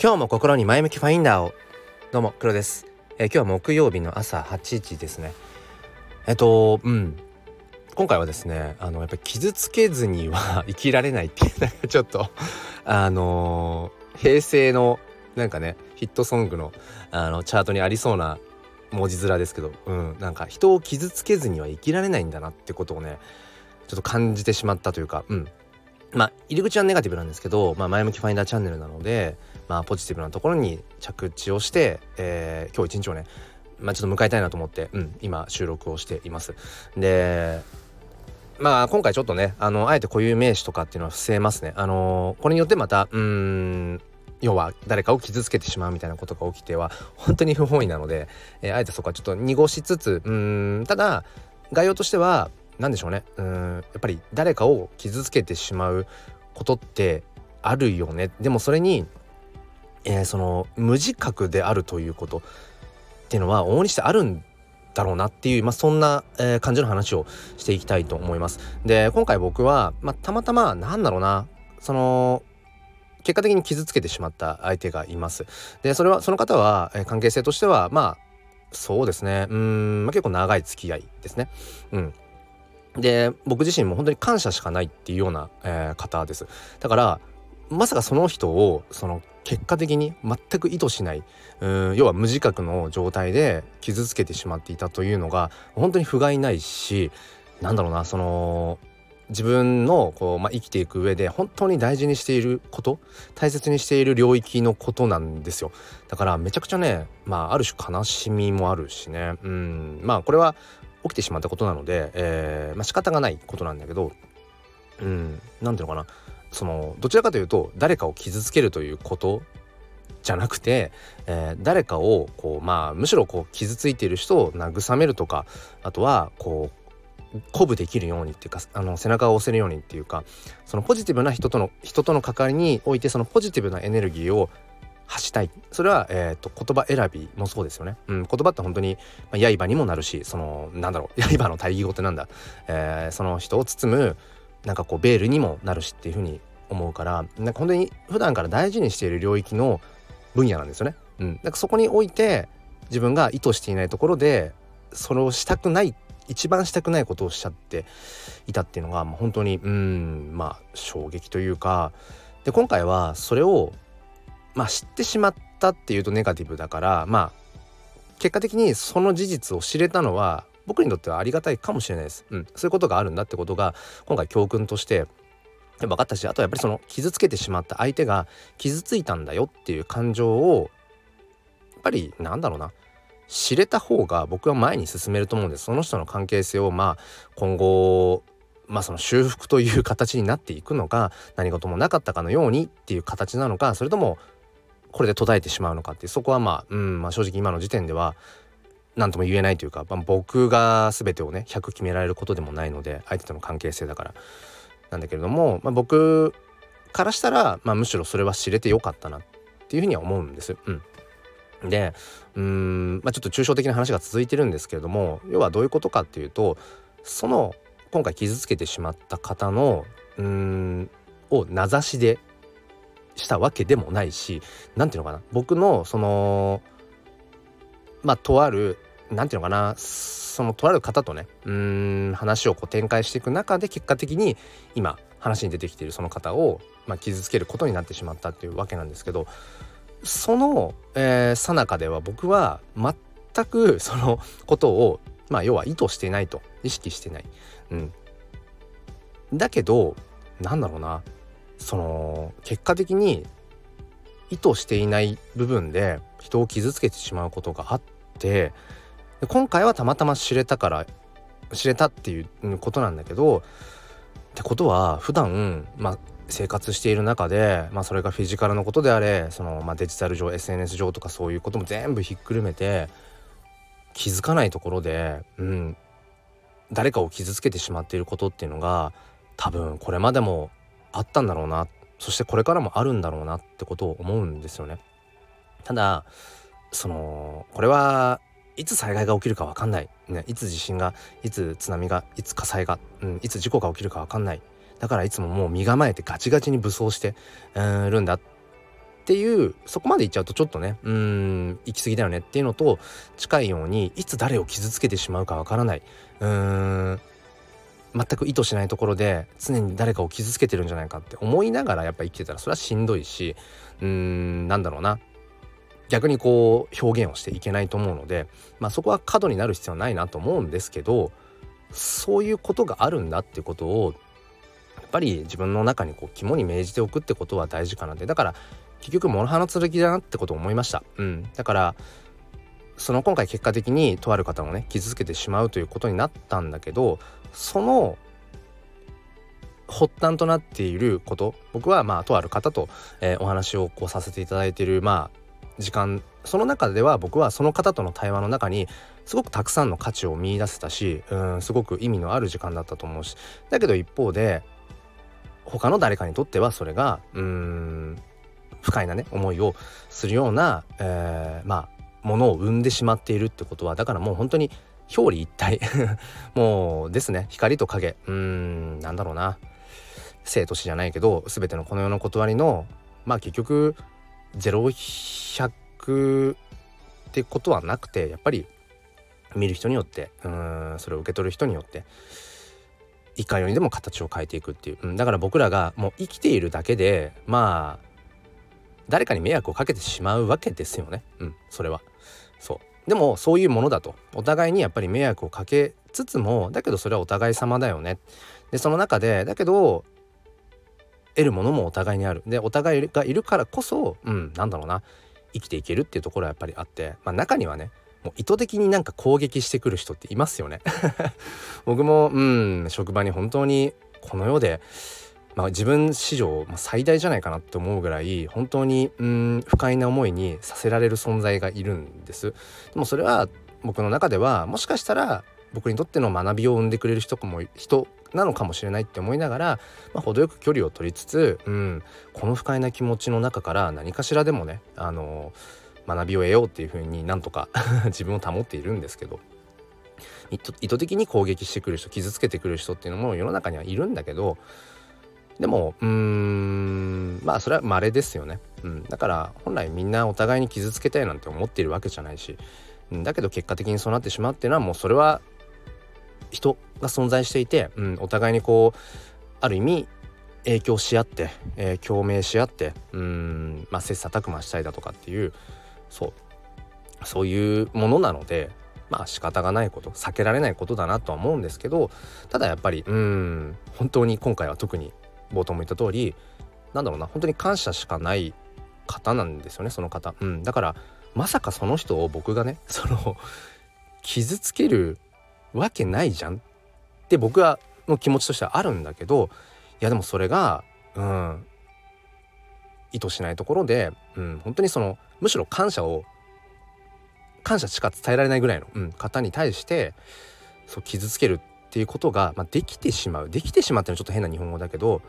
今日も心に前向きファインダーを。どうも黒です、えー、今日は木曜日の朝8時ですね。えっとうん。今回はですねあのやっぱり傷つけずには 生きられないっていうなんかちょっと あのー、平成のなんかねヒットソングのあのチャートにありそうな文字面ですけど、うん、なんか人を傷つけずには生きられないんだなってことをねちょっと感じてしまったというか、うん、まあ入り口はネガティブなんですけど、まあ、前向きファインダーチャンネルなので、まあ、ポジティブなところに着地をして、えー、今日一日をね、まあ、ちょっと迎えたいなと思って、うん、今収録をしています。でまあ今回ちょっとねあのあえて固有名詞とかっていうのは伏せますね。あのこれによってまたうん要は誰かを傷つけてしまうみたいなことが起きては本当に不本意なので、えー、あえてそこはちょっと濁しつつうんただ概要としては何でしょうね。うん。やっぱり誰かを傷つけてしまうことってあるよね。でもそれに、えー、その無自覚であるということっていうのは往々にしてあるんだろうなっていう、まあ、そんな、えー、感じの話をしていきたいと思います。で今回僕は、まあ、たまたまなんだろうな。その結果的に傷つけてしまった相手がいます。でそれはその方は、えー、関係性としてはまあそうですね。うん、まあ、結構長い付き合いですね。うん。で僕自身も本当に感謝しかないっていうような、えー、方です。だからまさかその人をその結果的に全く意図しないうん要は無自覚の状態で傷つけてしまっていたというのが本当に不甲斐ないしなんだろうなその自分のこう、まあ、生きていく上で本当に大事にしていること大切にしている領域のことなんですよ。だからめちゃくちゃねまあある種悲しみもあるしね。うん。まあこれは起きてしまったことなので、えー、まあ、仕方がないことなんだけどうん何ていうのかな。そのどちらかというと誰かを傷つけるということじゃなくて、えー、誰かをこうまあむしろこう傷ついている人を慰めるとかあとはこう鼓舞できるようにっていうかあの背中を押せるようにっていうかそのポジティブな人との人との関わりにおいてそのポジティブなエネルギーを発したい。それは、えーと、言葉選びもそうですよね、うん、言葉って本当に、まあ、刃にもなるしそのなんだろう 刃の対義語ってなんだ、えー、その人を包むなんかこうベールにもなるしっていうふうに思うからなんか本当に普段から大事にしている領域の分野なんですよね。うん、なんかそこにおいて自分が意図していないところでそれをしたくない一番したくないことをしちゃっていたっていうのが、まあ、本当にうんまあ衝撃というかで今回はそれをまあ知ってしまったっていうとネガティブだからまあ結果的にその事実を知れたのは僕にとってはありがたいかもしれないです。うん、そういうことがあるんだってことが今回教訓として分かったしあとはやっぱりその傷つけてしまった相手が傷ついたんだよっていう感情をやっぱりなんだろうな知れた方が僕は前に進めると思うんですその人の関係性をまあ今後まあその修復という形になっていくのか何事もなかったかのようにっていう形なのかそれともこれで途絶えてしまうのかってそこはまあ,、うんまあ、正直今の時点では何とも言えないというか、まあ、僕が全てをね100決められることでもないので相手との関係性だからなんだけれども、まあ、僕からしたら、まあ、むしろそれは知れてよかったなっていうふうには思うんです。うんでうん、まあ、ちょっと抽象的な話が続いてるんですけれども要はどういうことかっていうとその今回傷つけてしまった方のうんを名指しでしたわけでもないし何ていうのかな？僕のそのまあとある何ていうのかな？そのとある方とねうん話をこう展開していく中で結果的に今話に出てきているその方を、まあ、傷つけることになってしまったっていうわけなんですけどそのさなかでは僕は全くそのことをまあ要は意図していないと意識してない。うん、だけどなんだろうな。その結果的に意図していない部分で人を傷つけてしまうことがあって今回はたまたま知れたから知れたっていうことなんだけどってことは普段まあ生活している中で、まあ、それがフィジカルのことであれその、まあ、デジタル上 SNS 上とかそういうことも全部ひっくるめて気づかないところで、うん、誰かを傷つけてしまっていることっていうのが多分これまでもあったんだろうな。そしてこれからもあるんだろうなってことを思うんですよね。ただそのこれはいつ災害が起きるか分かんない、ね、いつ地震がいつ津波がいつ火災が、うん、いつ事故が起きるか分かんない。だからいつももう身構えてガチガチに武装して、るんだっていうそこまでいっちゃうとちょっとねうん行き過ぎだよねっていうのと近いようにいつ誰を傷つけてしまうかわからない。うん全く意図しないところで常に誰かを傷つけてるんじゃないかって思いながらやっぱ生きてたらそれはしんどいしうーんなんだろうな。逆にこう表現をしていけないと思うので、まあ、そこは過度になる必要はないなと思うんですけどそういうことがあるんだってことをやっぱり自分の中にこう肝に銘じておくってことは大事かなって。だから結局モノハの剣だなってことを思いました。うん、だからその今回結果的にとある方をね傷つけてしまうということになったんだけどその発端となっていること僕はまあとある方と、えー、お話をこうさせていただいているまあ時間。その中では僕はその方との対話の中にすごくたくさんの価値を見いだせたしうんすごく意味のある時間だったと思うし。だけど一方で他の誰かにとってはそれがうん不快なね思いをするような、えー、まあものを生んでしまっているってことはだからもう本当に表裏一体。もうですね。光と影。うんなんだろうな。生と死じゃないけど全てのこの世の断りのまあ結局0100ってことはなくてやっぱり見る人によってうんそれを受け取る人によっていかようにでも形を変えていくっていう、うん、だから僕らがもう生きているだけでまあ誰かに迷惑をかけてしまうわけですよね。うんそれは。そう。でもそういうものだと。お互いにやっぱり迷惑をかけつつもだけどそれはお互い様だよね。でその中でだけど得るものもお互いにある。でお互いがいるからこそうんなんだろうな。生きていけるっていうところはやっぱりあって、まあ、中にはねもう意図的になんか攻撃してくる人っていますよね。僕もうん職場に本当にこの世で、まあ、自分史上最大じゃないかなって思うぐらい本当にうん不快な思いにさせられる存在がいるんです。でもそれは僕の中ではもしかしたら僕にとっての学びを生んでくれる人も人なのかもしれないって思いながら、まあ、程よく距離を取りつつ、うん、この不快な気持ちの中から何かしらでもね、あの学びを得ようっていうふうになんとか 自分を保っているんですけど。意図的に攻撃してくる人傷つけてくる人っていうのも世の中にはいるんだけどでもうーん。まあそれは稀ですよね、うん、だから本来みんなお互いに傷つけたいなんて思っているわけじゃないし、うん、だけど結果的にそうなってしまうっていうのはもうそれは人が存在していて、うん、お互いにこうある意味影響し合って、えー、共鳴し合ってうん。まあ切磋琢磨したりだとかっていうそう。そういうものなのでまあ仕方がないこと避けられないことだなとは思うんですけどただやっぱりうん。本当に今回は特に冒頭も言った通りなんだろうな本当に感謝しかない方なんですよねその方、うん、だからまさかその人を僕がね その傷つけるわけないじゃん。って僕はの気持ちとしてはあるんだけどいやでもそれがうん意図しないところで、うん、本当にそのむしろ感謝を感謝しか伝えられないぐらいの、うん、方に対してそう傷つけるっていうことが、まあ、できてしまう。できてしまうっていうのはちょっと変な日本語だけど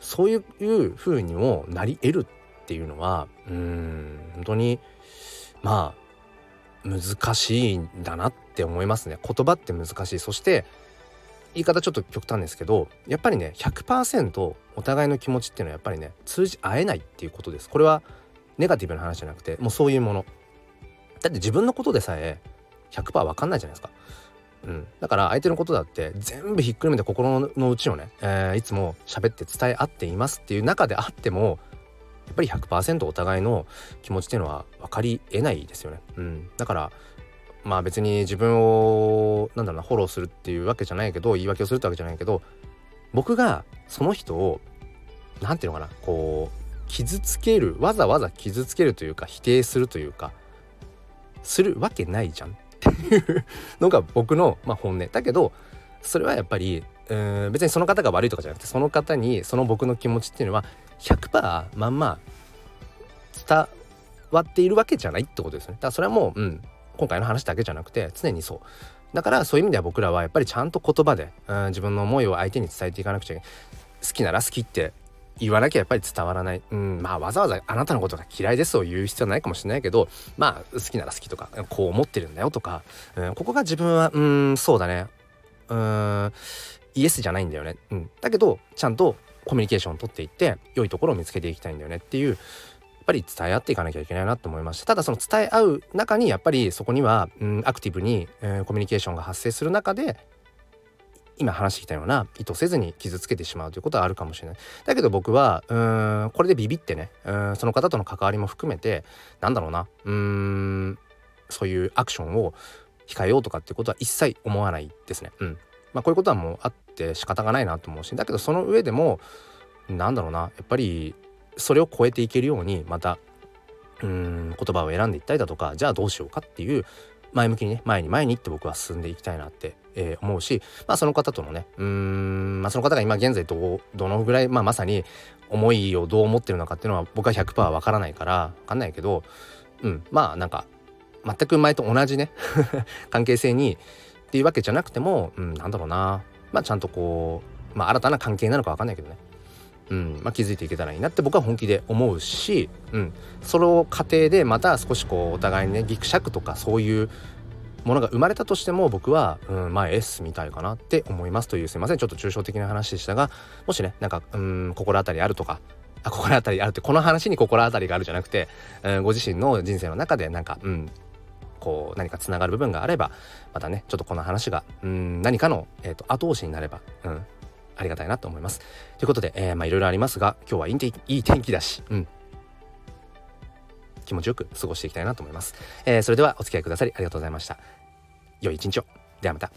そういう風にもなり得るっていうのはうん本当にまあ難しいんだなって思いますね。言葉って難しい。そして言い方ちょっと極端ですけどやっぱりね100%お互いの気持ちっていうのはやっぱりね通じ合えないっていうことです。これはネガティブな話じゃなくてもうそういうもの。だって自分のことでさえ100%分かんないじゃないですか。うん、だから相手のことだって全部ひっくるめて心の内をね、えー、いつも喋って伝え合っていますっていう中であってもやっぱり100%お互いの気持ちっていうのは分かりえないですよね。うん、だからまあ別に自分をなんだろうなフォローするっていうわけじゃないけど言い訳をするってわけじゃないけど僕がその人を何て言うのかなこう傷つけるわざわざ傷つけるというか否定するというかするわけないじゃん。っていうのが僕の、まあ、本音。だけどそれはやっぱりうん別にその方が悪いとかじゃなくてその方にその僕の気持ちっていうのは100%まんま伝わっているわけじゃないってことですね。だからそれはもう、うん、今回の話だけじゃなくて常にそう。だからそういう意味では僕らはやっぱりちゃんと言葉で、うん、自分の思いを相手に伝えていかなくちゃいけない。好きなら好きって言わなきゃやっぱり伝わらない、うん、まあわざわざあなたのことが嫌いですを言う必要はないかもしれないけどまあ好きなら好きとかこう思ってるんだよとか、うん、ここが自分はうんそうだね。うんイエスじゃないんだよね、うん、だけどちゃんとコミュニケーションを取っていって良いところを見つけていきたいんだよねっていうやっぱり伝え合っていかなきゃいけないなと思いました。ただその伝え合う中にやっぱりそこには、うん、アクティブに、えー、コミュニケーションが発生する中で今話してきたような意図せずに傷つけてしまうということはあるかもしれないだけど僕はうんこれでビビってねうんその方との関わりも含めてなんだろうなうんそういうアクションを控えようとかっていうことは一切思わないですね。うんまあ、こういうことはもうあって仕方がないなと思うしだけどその上でもなんだろうなやっぱりそれを超えていけるようにまたうん言葉を選んでいったりだとかじゃあどうしようかっていう前向きにね前に前にって僕は進んでいきたいなって、えー、思うし、まあ、その方とのねうん、まあ、その方が今現在どどのぐらい、まあ、まさに思いをどう思ってるのかっていうのは僕は100%わからないから分かんないけど、うん、まあなんか全く前と同じね 関係性にっていうわけじゃなくても、うん、なんだろうな。まあちゃんとこう、まあ、新たな関係なのか分かんないけどね。うん。まあ、気づいていけたらいいなって僕は本気で思うし、うん、その過程でまた少しこうお互いにねギクシャクとかそういうものが生まれたとしても僕は、うん、前 S みたいかなって思いますというすいません。ちょっと抽象的な話でしたがもしねなんかうん心当たりあるとかあ心当たりあるってこの話に心当たりがあるじゃなくて、うん、ご自身の人生の中でなんかうんこう何かつながる部分があればまたねちょっとこの話がうん何かの、えーと後押しになれば、うん、ありがたいなと思います。ということで、えー、まあいろいろありますが今日はいいいい天気だし、うん、気持ちよく過ごしていきたいなと思います。えー、それではお付き合いくださりありがとうございました。良い一日を。ではまた。